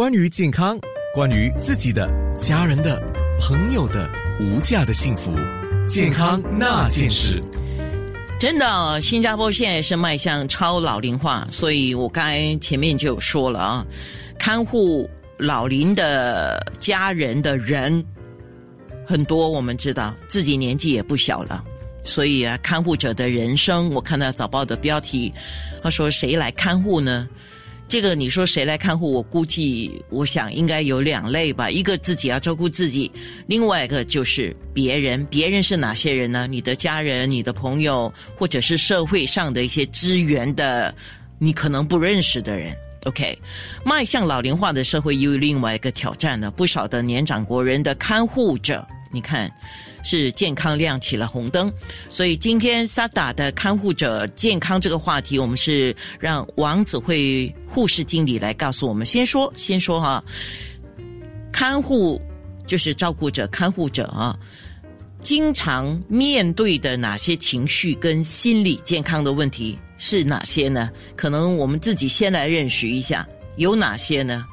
关于健康，关于自己的、家人的、朋友的无价的幸福，健康那件事。真的，新加坡现在是迈向超老龄化，所以我刚才前面就说了啊，看护老龄的家人的人很多，我们知道自己年纪也不小了，所以啊，看护者的人生，我看到早报的标题，他说谁来看护呢？这个你说谁来看护？我估计，我想应该有两类吧。一个自己要照顾自己，另外一个就是别人。别人是哪些人呢？你的家人、你的朋友，或者是社会上的一些资源的，你可能不认识的人。OK，迈向老龄化的社会又有另外一个挑战呢。不少的年长国人的看护者，你看。是健康亮起了红灯，所以今天萨达的看护者健康这个话题，我们是让王子慧护士经理来告诉我们。先说，先说哈，看护就是照顾者、看护者啊，经常面对的哪些情绪跟心理健康的问题是哪些呢？可能我们自己先来认识一下，有哪些呢？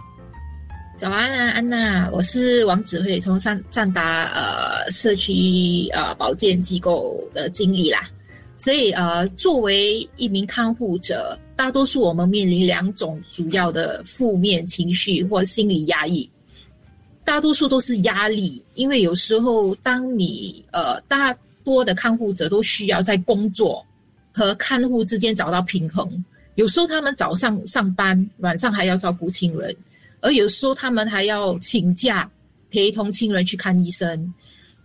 早安啊，安娜，我是王子慧，从上上达呃社区呃保健机构的经理啦。所以呃，作为一名看护者，大多数我们面临两种主要的负面情绪或心理压抑。大多数都是压力，因为有时候当你呃大多的看护者都需要在工作和看护之间找到平衡，有时候他们早上上班，晚上还要照顾亲人。而有时候他们还要请假陪同亲人去看医生，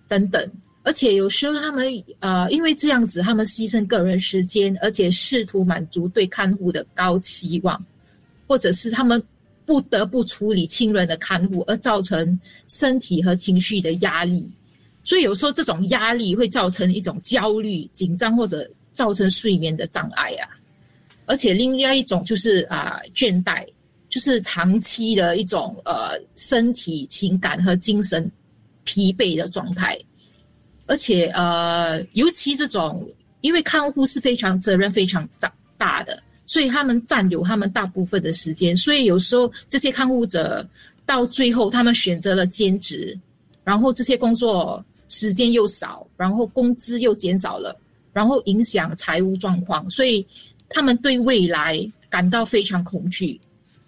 等等。而且有时候他们呃，因为这样子，他们牺牲个人时间，而且试图满足对看护的高期望，或者是他们不得不处理亲人的看护，而造成身体和情绪的压力。所以有时候这种压力会造成一种焦虑、紧张，或者造成睡眠的障碍啊。而且另外一种就是啊，倦怠。就是长期的一种呃身体、情感和精神疲惫的状态，而且呃，尤其这种，因为看护是非常责任非常大大的，所以他们占有他们大部分的时间，所以有时候这些看护者到最后，他们选择了兼职，然后这些工作时间又少，然后工资又减少了，然后影响财务状况，所以他们对未来感到非常恐惧。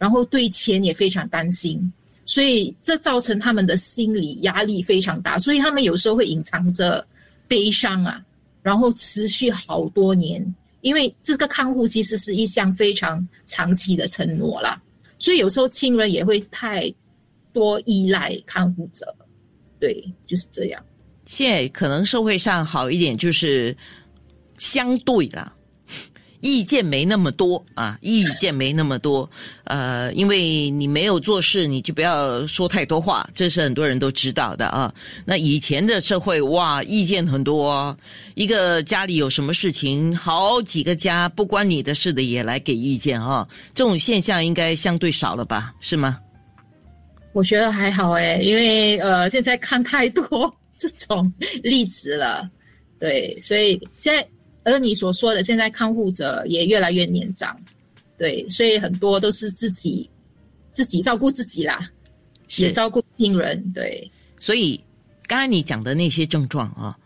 然后对钱也非常担心，所以这造成他们的心理压力非常大，所以他们有时候会隐藏着悲伤啊，然后持续好多年，因为这个看护其实是一项非常长期的承诺啦，所以有时候亲人也会太多依赖看护者，对，就是这样。现在可能社会上好一点，就是相对啦。意见没那么多啊，意见没那么多，呃，因为你没有做事，你就不要说太多话，这是很多人都知道的啊。那以前的社会哇，意见很多，一个家里有什么事情，好几个家不关你的事的也来给意见啊，这种现象应该相对少了吧？是吗？我觉得还好哎，因为呃，现在看太多这种例子了，对，所以现在。而你所说的，现在看护者也越来越年长，对，所以很多都是自己自己照顾自己啦，也照顾病人，对。所以刚才你讲的那些症状啊，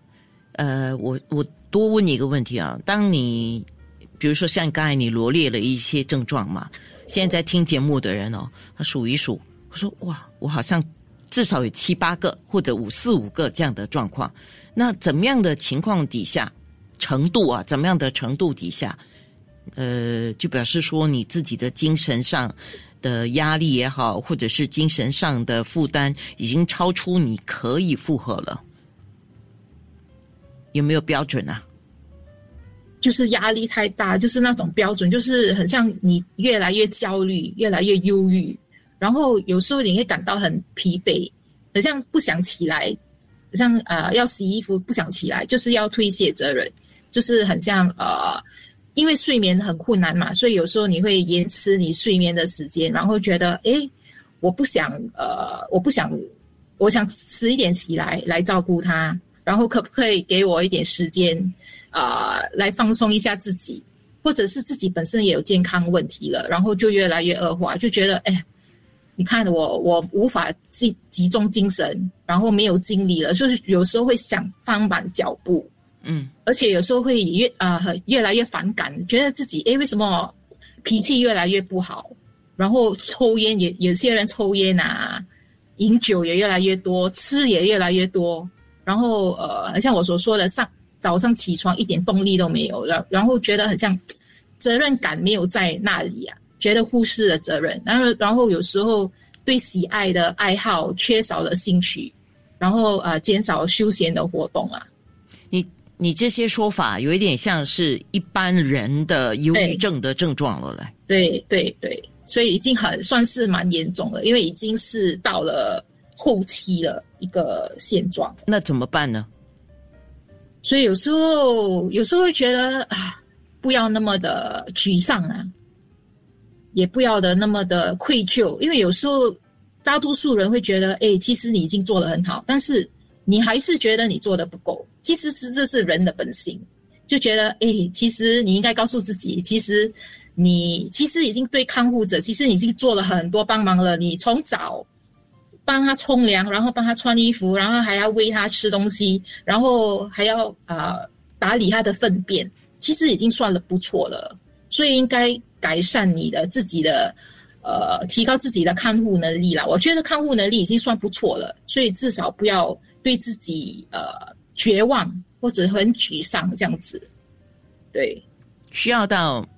呃，我我多问你一个问题啊，当你比如说像刚才你罗列了一些症状嘛，现在听节目的人哦，他数一数，我说哇，我好像至少有七八个或者五四五个这样的状况，那怎么样的情况底下？程度啊，怎么样的程度底下，呃，就表示说你自己的精神上的压力也好，或者是精神上的负担已经超出你可以负荷了，有没有标准啊？就是压力太大，就是那种标准，就是很像你越来越焦虑，越来越忧郁，然后有时候你会感到很疲惫，很像不想起来，像呃要洗衣服不想起来，就是要推卸责任。就是很像呃，因为睡眠很困难嘛，所以有时候你会延迟你睡眠的时间，然后觉得哎，我不想呃，我不想，我想迟一点起来来照顾他，然后可不可以给我一点时间啊，来放松一下自己，或者是自己本身也有健康问题了，然后就越来越恶化，就觉得哎，你看我我无法集集中精神，然后没有精力了，就是有时候会想放慢脚步，嗯，而且有时候会越啊、很越来越反感，觉得自己诶为什么脾气越来越不好，然后抽烟也有些人抽烟啊，饮酒也越来越多，吃也越来越多，然后呃，像我所说的上早上起床一点动力都没有了，然后觉得很像责任感没有在那里啊，觉得忽视了责任，然后然后有时候对喜爱的爱好缺少了兴趣，然后呃减少休闲的活动啊。你你这些说法有一点像是一般人的忧郁症的症状了嘞。对对对，所以已经很算是蛮严重了，因为已经是到了后期了一个现状。那怎么办呢？所以有时候有时候会觉得啊，不要那么的沮丧啊，也不要的那么的愧疚，因为有时候大多数人会觉得，哎，其实你已经做得很好，但是你还是觉得你做的不够。其实是这是人的本性，就觉得，哎，其实你应该告诉自己，其实你其实已经对看护者，其实已经做了很多帮忙了。你从早帮他冲凉，然后帮他穿衣服，然后还要喂他吃东西，然后还要啊、打理他的粪便，其实已经算了不错了。所以应该改善你的自己的呃，提高自己的看护能力啦。我觉得看护能力已经算不错了，所以至少不要对自己呃绝望或者很沮丧这样子。对，需要到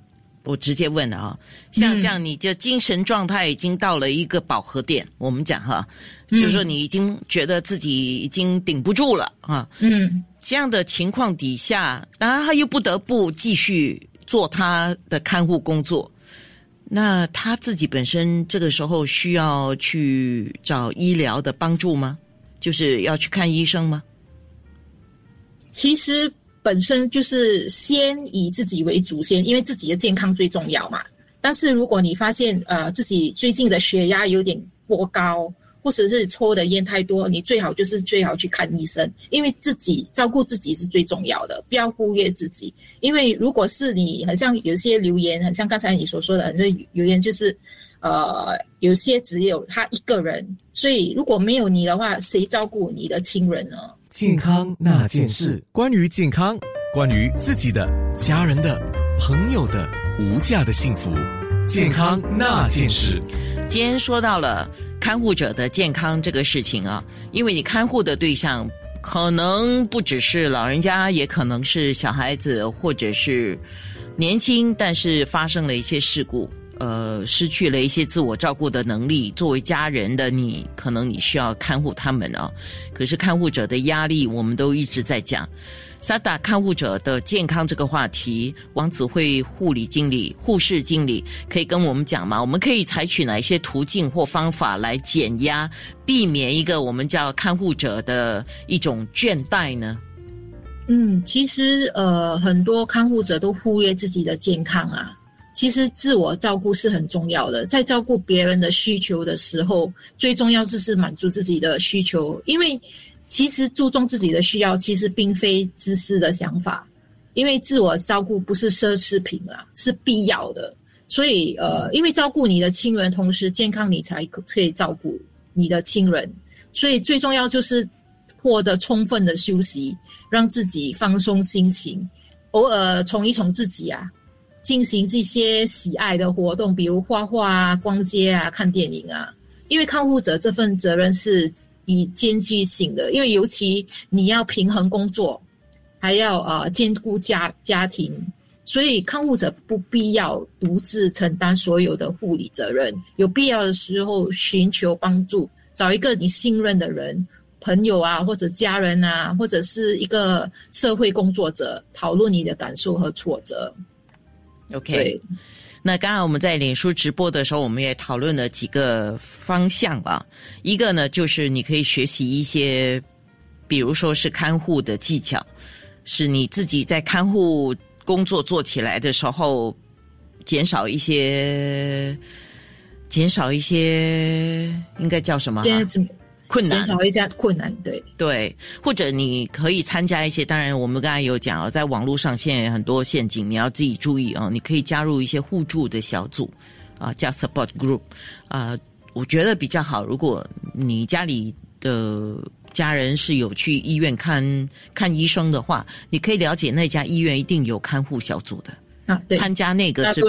我直接问了啊，像这样，你就精神状态已经到了一个饱和点，我们讲哈，就是说你已经觉得自己已经顶不住了啊。嗯。这样的情况底下，当然他又不得不继续做他的看护工作。那他自己本身这个时候需要去找医疗的帮助吗？就是要去看医生吗？其实本身就是先以自己为主先，因为自己的健康最重要嘛。但是如果你发现呃自己最近的血压有点过高，或者是抽的烟太多，你最好就是最好去看医生，因为自己照顾自己是最重要的，不要忽略自己。因为如果是你，很像有些留言，很像刚才你所说的，很多留言就是，呃，有些只有他一个人，所以如果没有你的话，谁照顾你的亲人呢？健康那件事，关于健康，关于自己的、家人的、朋友的无价的幸福，健康那件事。今天说到了看护者的健康这个事情啊，因为你看护的对象可能不只是老人家，也可能是小孩子，或者是年轻，但是发生了一些事故，呃，失去了一些自我照顾的能力。作为家人的你，可能你需要看护他们啊。可是看护者的压力，我们都一直在讲。萨达看护者的健康这个话题，王子会护理经理、护士经理可以跟我们讲吗？我们可以采取哪一些途径或方法来减压，避免一个我们叫看护者的一种倦怠呢？嗯，其实呃，很多看护者都忽略自己的健康啊。其实自我照顾是很重要的，在照顾别人的需求的时候，最重要就是满足自己的需求。因为其实注重自己的需要，其实并非自私的想法。因为自我照顾不是奢侈品啊，是必要的。所以呃，因为照顾你的亲人，同时健康，你才可可以照顾你的亲人。所以最重要就是获得充分的休息，让自己放松心情，偶尔宠一宠自己啊，进行这些喜爱的活动，比如画画啊、逛街啊、看电影啊。因为看护者这份责任是以兼具性的，因为尤其你要平衡工作，还要呃兼顾家家庭，所以看护者不必要独自承担所有的护理责任，有必要的时候寻求帮助，找一个你信任的人。朋友啊，或者家人啊，或者是一个社会工作者，讨论你的感受和挫折。OK，那刚刚我们在脸书直播的时候，我们也讨论了几个方向啊。一个呢，就是你可以学习一些，比如说是看护的技巧，是你自己在看护工作做起来的时候，减少一些，减少一些，应该叫什么、啊？困难减少一下困难？对，对，或者你可以参加一些，当然我们刚才有讲哦，在网络上现在有很多陷阱，你要自己注意哦。你可以加入一些互助的小组啊，叫 support group 啊。我觉得比较好。如果你家里的家人是有去医院看看医生的话，你可以了解那家医院一定有看护小组的。啊，对，参加那个是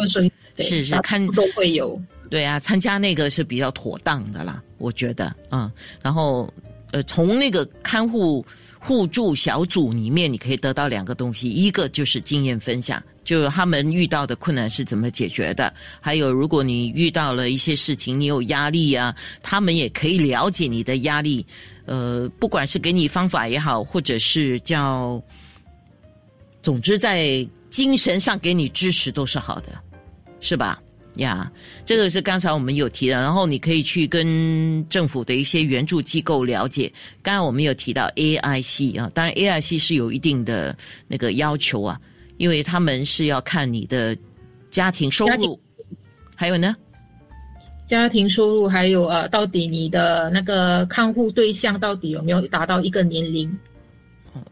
是是看都会有。对啊，参加那个是比较妥当的啦，我觉得，嗯，然后呃，从那个看护互助小组里面，你可以得到两个东西，一个就是经验分享，就他们遇到的困难是怎么解决的，还有如果你遇到了一些事情，你有压力啊，他们也可以了解你的压力，呃，不管是给你方法也好，或者是叫，总之在精神上给你支持都是好的，是吧？呀这个是刚才我们有提的，然后你可以去跟政府的一些援助机构了解。刚才我们有提到 AIC 啊，当然 AIC 是有一定的那个要求啊，因为他们是要看你的家庭收入，还有呢，家庭收入还有呃，到底你的那个看护对象到底有没有达到一个年龄？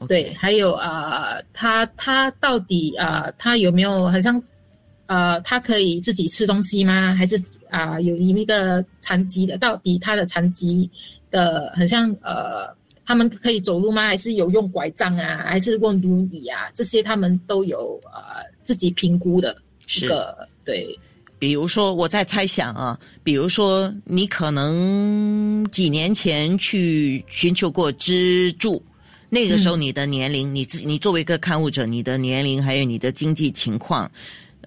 对，还有呃，他他到底呃，他有没有好像呃，他可以自己吃东西吗？还是啊、有一个残疾的？到底他的残疾的很像呃，他们可以走路吗？还是有用拐杖啊？还是用轮椅啊？这些他们都有呃自己评估的一是。个对。比如说，我在猜想啊，比如说你可能几年前去寻求过资助，那个时候你的年龄，你自你作为一个看护者，你的年龄还有你的经济情况，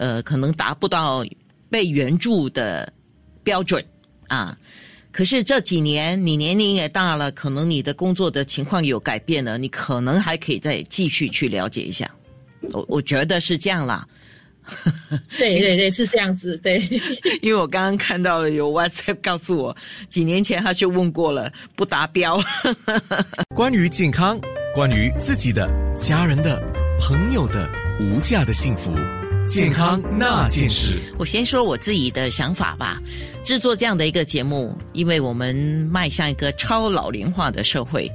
呃，可能达不到被援助的标准啊。可是这几年你年龄也大了，可能你的工作的情况有改变了，你可能还可以再继续去了解一下。我我觉得是这样啦。对对 对，是这样子，对，因为我刚刚看到了有 WhatsApp 告诉我，几年前他就问过了，不达标。关于健康，关于自己的、家人的、朋友的无价的幸福，健康那件事。我先说我自己的想法吧。制作这样的一个节目，因为我们迈向一个超老龄化的社会，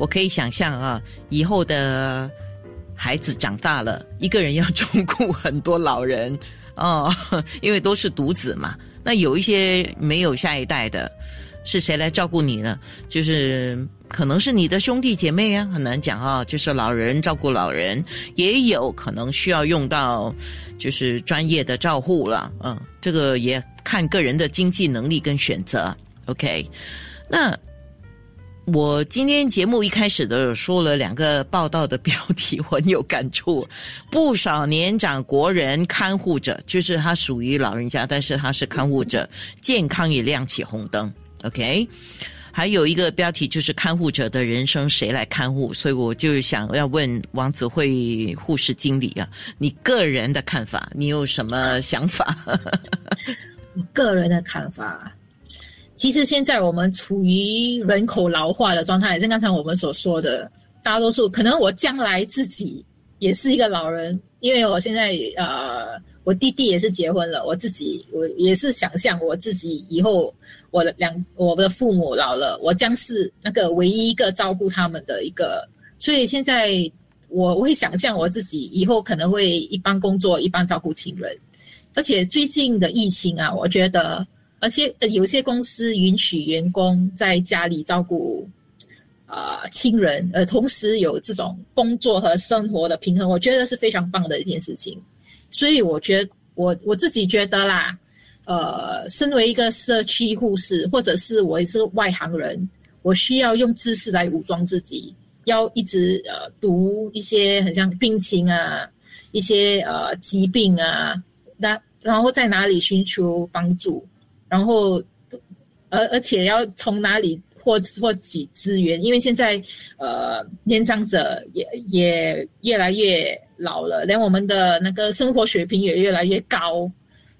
我可以想象啊，以后的孩子长大了，一个人要照顾很多老人哦，因为都是独子嘛。那有一些没有下一代的，是谁来照顾你呢？就是可能是你的兄弟姐妹啊，很难讲啊。就是老人照顾老人，也有可能需要用到就是专业的照护了。嗯，这个也看个人的经济能力跟选择。OK，那我今天节目一开始的说了两个报道的标题，我很有感触。不少年长国人看护者，就是他属于老人家，但是他是看护者，健康也亮起红灯。OK，还有一个标题就是看护者的人生谁来看护？所以我就想要问王子慧护士经理啊，你个人的看法，你有什么想法？我 个人的看法，其实现在我们处于人口老化的状态，也是刚才我们所说的，大多数可能我将来自己也是一个老人，因为我现在呃，我弟弟也是结婚了，我自己我也是想象我自己以后我的两我的父母老了，我将是那个唯一一个照顾他们的一个，所以现在我我会想象我自己以后可能会一般工作，一般照顾亲人。而且最近的疫情啊，我觉得，而且有些公司允许员工在家里照顾，呃亲人，呃同时有这种工作和生活的平衡，我觉得是非常棒的一件事情。所以我觉得我我自己觉得啦，呃，身为一个社区护士，或者是我也是外行人，我需要用知识来武装自己，要一直呃读一些很像病情啊，一些呃疾病啊。那然后在哪里寻求帮助，然后而而且要从哪里获获取资源，因为现在呃年长者也也越来越老了，连我们的那个生活水平也越来越高，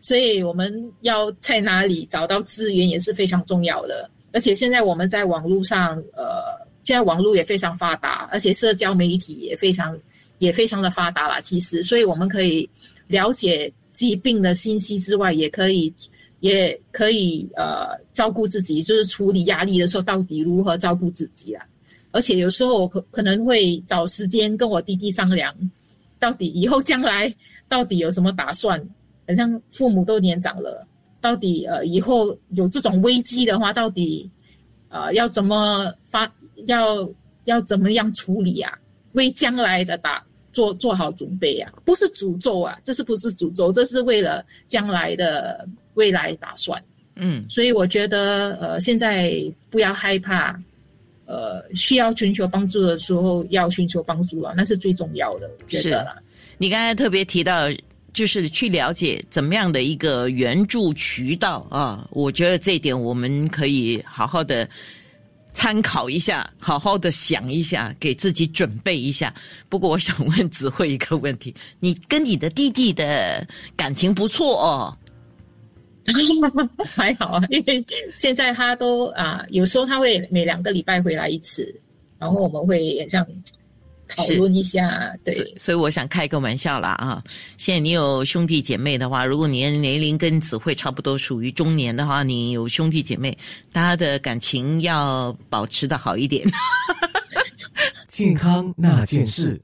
所以我们要在哪里找到资源也是非常重要的。而且现在我们在网络上，呃，现在网络也非常发达，而且社交媒体也非常也非常的发达了。其实，所以我们可以了解。疾病的信息之外，也可以，也可以呃照顾自己，就是处理压力的时候，到底如何照顾自己啊？而且有时候我可可能会找时间跟我弟弟商量，到底以后将来到底有什么打算？好像父母都年长了，到底呃以后有这种危机的话，到底呃要怎么发要要怎么样处理啊？为将来的打做做好准备啊！不是诅咒啊，这是不是诅咒？这是为了将来的未来打算。嗯，所以我觉得呃现在不要害怕，呃需要寻求帮助的时候要寻求帮助啊，那是最重要的。觉是得啦。你刚才特别提到，就是去了解怎么样的一个援助渠道啊，我觉得这一点我们可以好好的参考一下，好好的想一下，给自己准备一下。不过，我想问子慧一个问题：你跟你的弟弟的感情不错哦？还好啊，因为现在他都啊，有时候他会每两个礼拜回来一次，然后我们会这样讨论一下。所对，所以我想开个玩笑啦啊！现在你有兄弟姐妹的话，如果你的年龄跟子慧差不多，属于中年的话，你有兄弟姐妹，大家的感情要保持的好一点。健康那件事。